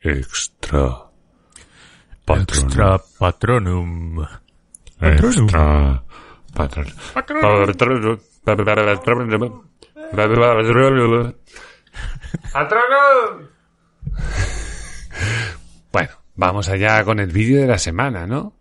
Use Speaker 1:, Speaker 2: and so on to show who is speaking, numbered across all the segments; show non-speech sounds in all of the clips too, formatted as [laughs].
Speaker 1: Extra.
Speaker 2: Extra patronum.
Speaker 1: Extra. Patron. Patron. Patronum. Bueno, vamos allá con el vídeo de la semana, ¿no?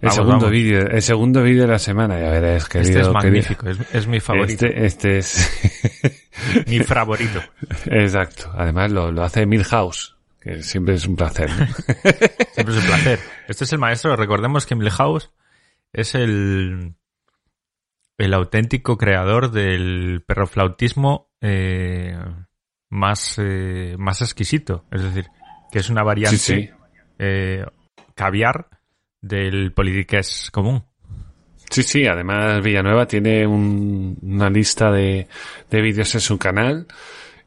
Speaker 1: El
Speaker 2: Vamos,
Speaker 1: segundo vídeo, el segundo vídeo de la semana, ya verás, querido.
Speaker 2: Este es magnífico, es, es mi favorito.
Speaker 1: Este, este es. [laughs]
Speaker 2: Mi favorito.
Speaker 1: Exacto. Además lo, lo hace Milhouse, que siempre es un placer. ¿no? [laughs]
Speaker 2: Siempre es un placer. Este es el maestro. Recordemos que Milhouse es el, el auténtico creador del perroflautismo eh, más, eh, más exquisito. Es decir, que es una variante
Speaker 1: Sí, sí.
Speaker 2: eh, caviar del politiqués común.
Speaker 1: Sí, sí, además Villanueva tiene un- una lista de, de vídeos en su canal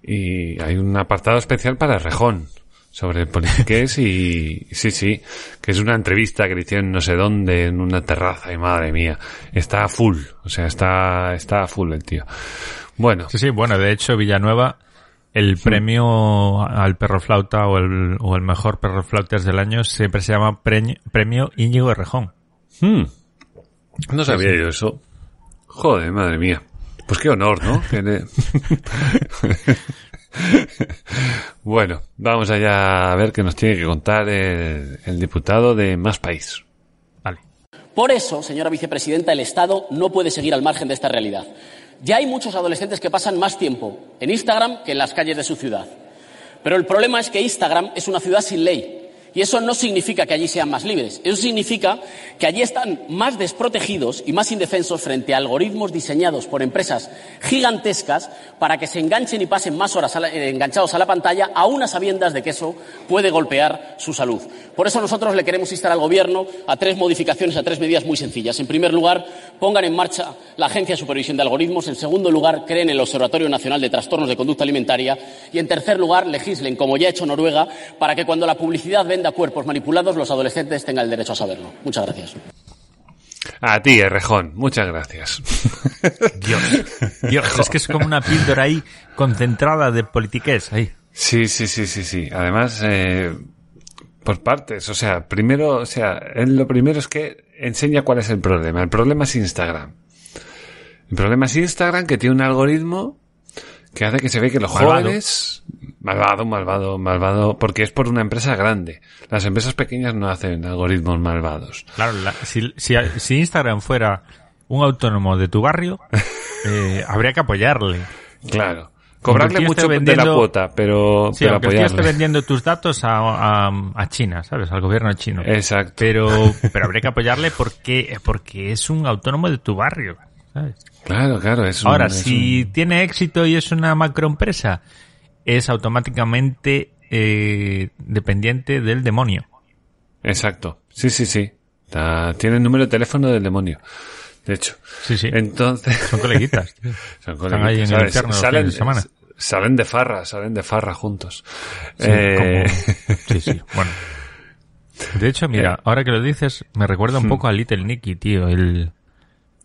Speaker 1: y hay un apartado especial para Rejón sobre el politiqués y [laughs] sí, sí, que es una entrevista que le hicieron no sé dónde en una terraza y madre mía, está full, o sea, está, está full el tío. Bueno,
Speaker 2: Sí, sí, bueno, de hecho Villanueva, el premio al perroflauta o el, o el mejor perroflautas del año siempre se llama premio Íñigo Errejón.
Speaker 1: hmm, no sabía yo eso. Joder, madre mía. Pues qué honor, ¿no? [laughs] [laughs] Bueno, vamos allá a ver qué nos tiene que contar el, el diputado de Más País.
Speaker 2: Vale.
Speaker 3: Por eso, señora vicepresidenta, el Estado no puede seguir al margen de esta realidad. Ya hay muchos adolescentes que pasan más tiempo en Instagram que en las calles de su ciudad. Pero el problema es que Instagram es una ciudad sin ley. Y eso no significa que allí sean más libres. Eso significa que allí están más desprotegidos y más indefensos frente a algoritmos diseñados por empresas gigantescas para que se enganchen y pasen más horas eh, enganchados a la pantalla, aún a sabiendas de que eso puede golpear su salud. Por eso nosotros le queremos instar al Gobierno a tres modificaciones, a tres medidas muy sencillas. En primer lugar, pongan en marcha la Agencia de Supervisión de Algoritmos. En segundo lugar, creen el Observatorio Nacional de Trastornos de Conducta Alimentaria. Y en tercer lugar, legislen, como ya ha hecho Noruega, para que cuando la publicidad venda cuerpos manipulados, los adolescentes tengan el derecho a saberlo. Muchas gracias.
Speaker 1: A ti, Errejón, muchas gracias. [laughs]
Speaker 2: Dios. Dios, es que es como una píldora ahí concentrada de politiqués ahí.
Speaker 1: Sí, sí, sí, sí, sí. Además, eh, por partes. O sea, primero, o sea, él lo primero es que enseña cuál es el problema. El problema es Instagram. El problema es Instagram que tiene un algoritmo que hace que se ve que los
Speaker 2: Malvado.
Speaker 1: jóvenes, malvado, malvado, malvado, porque es por una empresa grande. Las empresas pequeñas no hacen algoritmos malvados.
Speaker 2: Claro, la- si, si, si Instagram fuera un autónomo de tu barrio, [laughs] eh, habría que apoyarle.
Speaker 1: Claro. Cobrarle mucho
Speaker 2: esté
Speaker 1: de la
Speaker 2: vendiendo-
Speaker 1: cuota, pero,
Speaker 2: Sí,
Speaker 1: pero
Speaker 2: tío esté
Speaker 1: apoyarle.
Speaker 2: vendiendo tus datos a, a, a China, ¿sabes? Al gobierno chino.
Speaker 1: Exacto.
Speaker 2: Pero, [laughs] pero habría que apoyarle porque, porque es un autónomo de tu barrio, ¿sabes?
Speaker 1: Claro, claro. Es un-
Speaker 2: Ahora,
Speaker 1: es
Speaker 2: si
Speaker 1: un-
Speaker 2: tiene éxito y es una macroempresa, es automáticamente eh, dependiente del demonio.
Speaker 1: Exacto. Sí, sí, sí. Está- tiene el número de teléfono del demonio. De hecho.
Speaker 2: Sí, sí.
Speaker 1: Entonces.
Speaker 2: Son coleguitas. tío. [laughs]
Speaker 1: Son
Speaker 2: Están ahí
Speaker 1: salen,
Speaker 2: de semana.
Speaker 1: salen de farra, salen de farra juntos.
Speaker 2: Sí,
Speaker 1: Eh,
Speaker 2: como- sí, sí. [laughs] Bueno. De hecho, mira,
Speaker 1: Eh.
Speaker 2: ahora que lo dices, me recuerda un poco a Little Nicky, tío, el,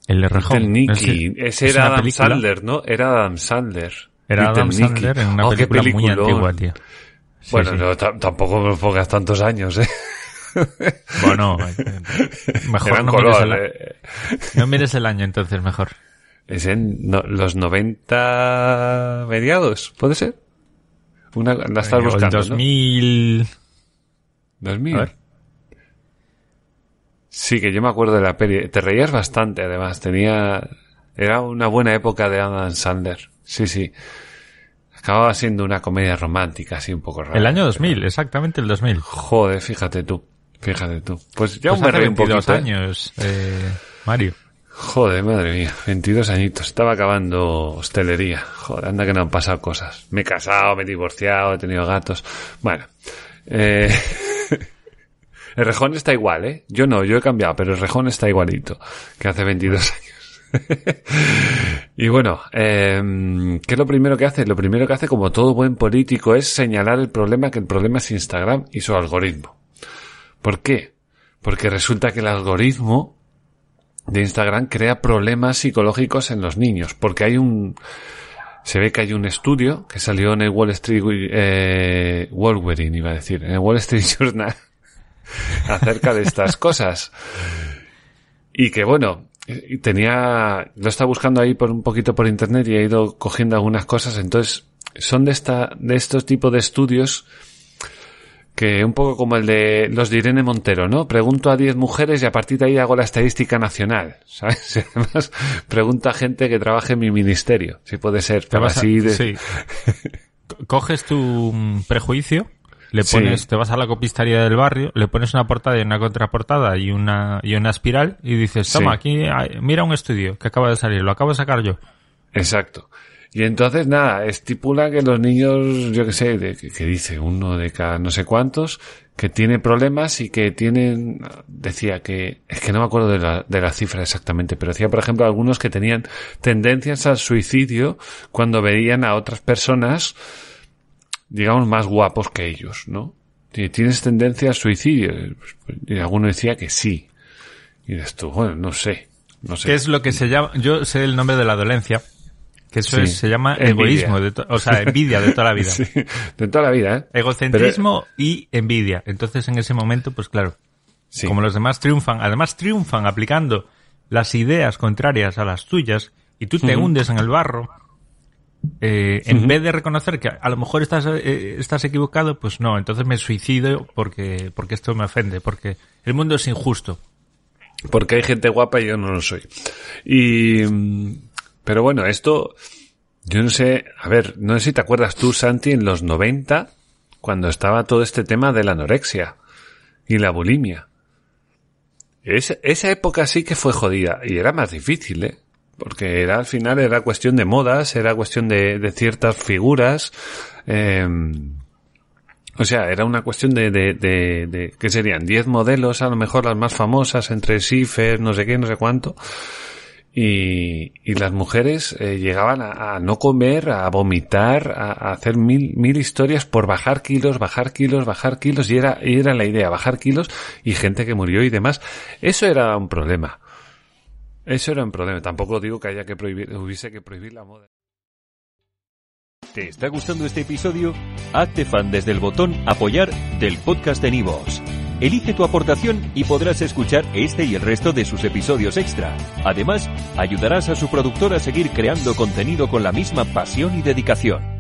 Speaker 2: el Rejón.
Speaker 1: Little Nicky.
Speaker 2: Es-
Speaker 1: Ese
Speaker 2: es
Speaker 1: era Adam
Speaker 2: película-
Speaker 1: Sandler, ¿no? Era Adam Sandler.
Speaker 2: Era Adam. Sandler en una
Speaker 1: Oh, qué
Speaker 2: película muy antigua, tío. Sí,
Speaker 1: bueno,
Speaker 2: sí.
Speaker 1: no, ta- tampoco me pongas tantos años, ¿eh?
Speaker 2: Bueno, [laughs] eh, mejor
Speaker 1: Eran
Speaker 2: no mires,
Speaker 1: color.
Speaker 2: el, a-
Speaker 1: eh.
Speaker 2: no mires el año entonces, mejor.
Speaker 1: Es en no- los 90 mediados, ¿puede ser? Una, la estás
Speaker 2: Eh, el
Speaker 1: buscando, ¿no?
Speaker 2: 2000...
Speaker 1: 2000.
Speaker 2: A ver.
Speaker 1: Sí, que yo me acuerdo de la peli. Te reías bastante, además. Tenía... Era una buena época de Adam Sandler. Sí, sí. Acababa siendo una comedia romántica, así un poco rara.
Speaker 2: El año 2000, exactamente el 2000.
Speaker 1: Joder, fíjate tú. Fíjate tú. Pues ya
Speaker 2: Pues
Speaker 1: me
Speaker 2: hace
Speaker 1: un
Speaker 2: 22
Speaker 1: poquito. ¿eh?
Speaker 2: años, eh, Mario.
Speaker 1: Joder, madre mía. 22 añitos. Estaba acabando hostelería. Joder, anda que no han pasado cosas. Me he casado, me he divorciado, he tenido gatos. Bueno. Eh... [laughs] El rejón está igual, ¿eh? Yo no, yo he cambiado, pero el rejón está igualito que hace 22 años. [laughs] y bueno, eh, ¿qué es lo primero que hace? Lo primero que hace, como todo buen político, es señalar el problema, que el problema es Instagram y su algoritmo. ¿Por qué? Porque resulta que el algoritmo de Instagram crea problemas psicológicos en los niños, porque hay un... se ve que hay un estudio que salió en el Wall Street, eh, Wolverine iba a decir, en el Wall Street [laughs] Journal acerca de estas cosas. Y que bueno, tenía, lo está buscando ahí por un poquito por internet y he ido cogiendo algunas cosas, entonces son de esta, de estos tipos de estudios que un poco como el de los de Irene Montero, ¿no? Pregunto a 10 mujeres y a partir de ahí hago la estadística nacional, [laughs] ¿sabes? además pregunto a gente que trabaje en mi ministerio, si puede ser, pero así de... Sí. [laughs]
Speaker 2: Coges tu prejuicio, le pones, te vas a la copistería del barrio, le pones una portada y una contraportada y una, y una espiral y dices, toma, aquí, mira un estudio que acaba de salir, lo acabo de sacar yo.
Speaker 1: Exacto. Y entonces, nada, estipula que los niños, yo qué sé, de, que, dice uno de cada no sé cuántos, que tiene problemas y que tienen, decía que, es que no me acuerdo de la, de la cifra exactamente, pero decía, por ejemplo, algunos que tenían tendencias al suicidio cuando veían a otras personas, digamos, más guapos que ellos, ¿no? ¿Tienes tendencia al suicidio? Y alguno decía que sí. Y dices tú, bueno, no sé. No sé.
Speaker 2: ¿Qué es lo que se llama? Yo sé el nombre de la dolencia que eso se llama egoísmo, de o sea, envidia de toda la vida. [laughs]
Speaker 1: de toda la vida, ¿eh?
Speaker 2: Egocentrismo y envidia. Entonces, en ese momento, pues claro, como los demás triunfan, además triunfan aplicando las ideas contrarias a las tuyas y tú te hundes en el barro, eh, en vez de reconocer que a lo mejor estás, eh, estás equivocado, pues no, entonces me suicido porque, porque esto me ofende, porque el mundo es injusto.
Speaker 1: Porque hay gente guapa y yo no lo soy. Y, pero bueno, esto, yo no sé, a ver, no sé si te acuerdas tú, Santi, en los 90, cuando estaba todo este tema de la anorexia y la bulimia. esa época sí que fue jodida y era más difícil, ¿eh? Porque era al final era cuestión de modas, era cuestión de, de ciertas figuras. Eh, o sea, era una cuestión de, de, de, de ¿qué serían? 10 modelos, a lo mejor las más famosas, entre Schiffer, no sé qué, no sé cuánto. Y, y las mujeres eh, llegaban a, no comer, a vomitar, a, hacer mil, mil historias por bajar kilos, bajar kilos, bajar kilos, y era, y era la idea, bajar kilos y gente que murió y demás. Eso era un problema. Eso era un problema. Tampoco digo que haya que prohibir, hubiese que prohibir la moda.
Speaker 4: ¿Te está gustando este episodio? Hazte fan desde el botón apoyar del podcast de Nivos. Elige tu aportación y podrás escuchar este y el resto de sus episodios extra. Además, ayudarás a su productor a seguir creando contenido con la misma pasión y dedicación.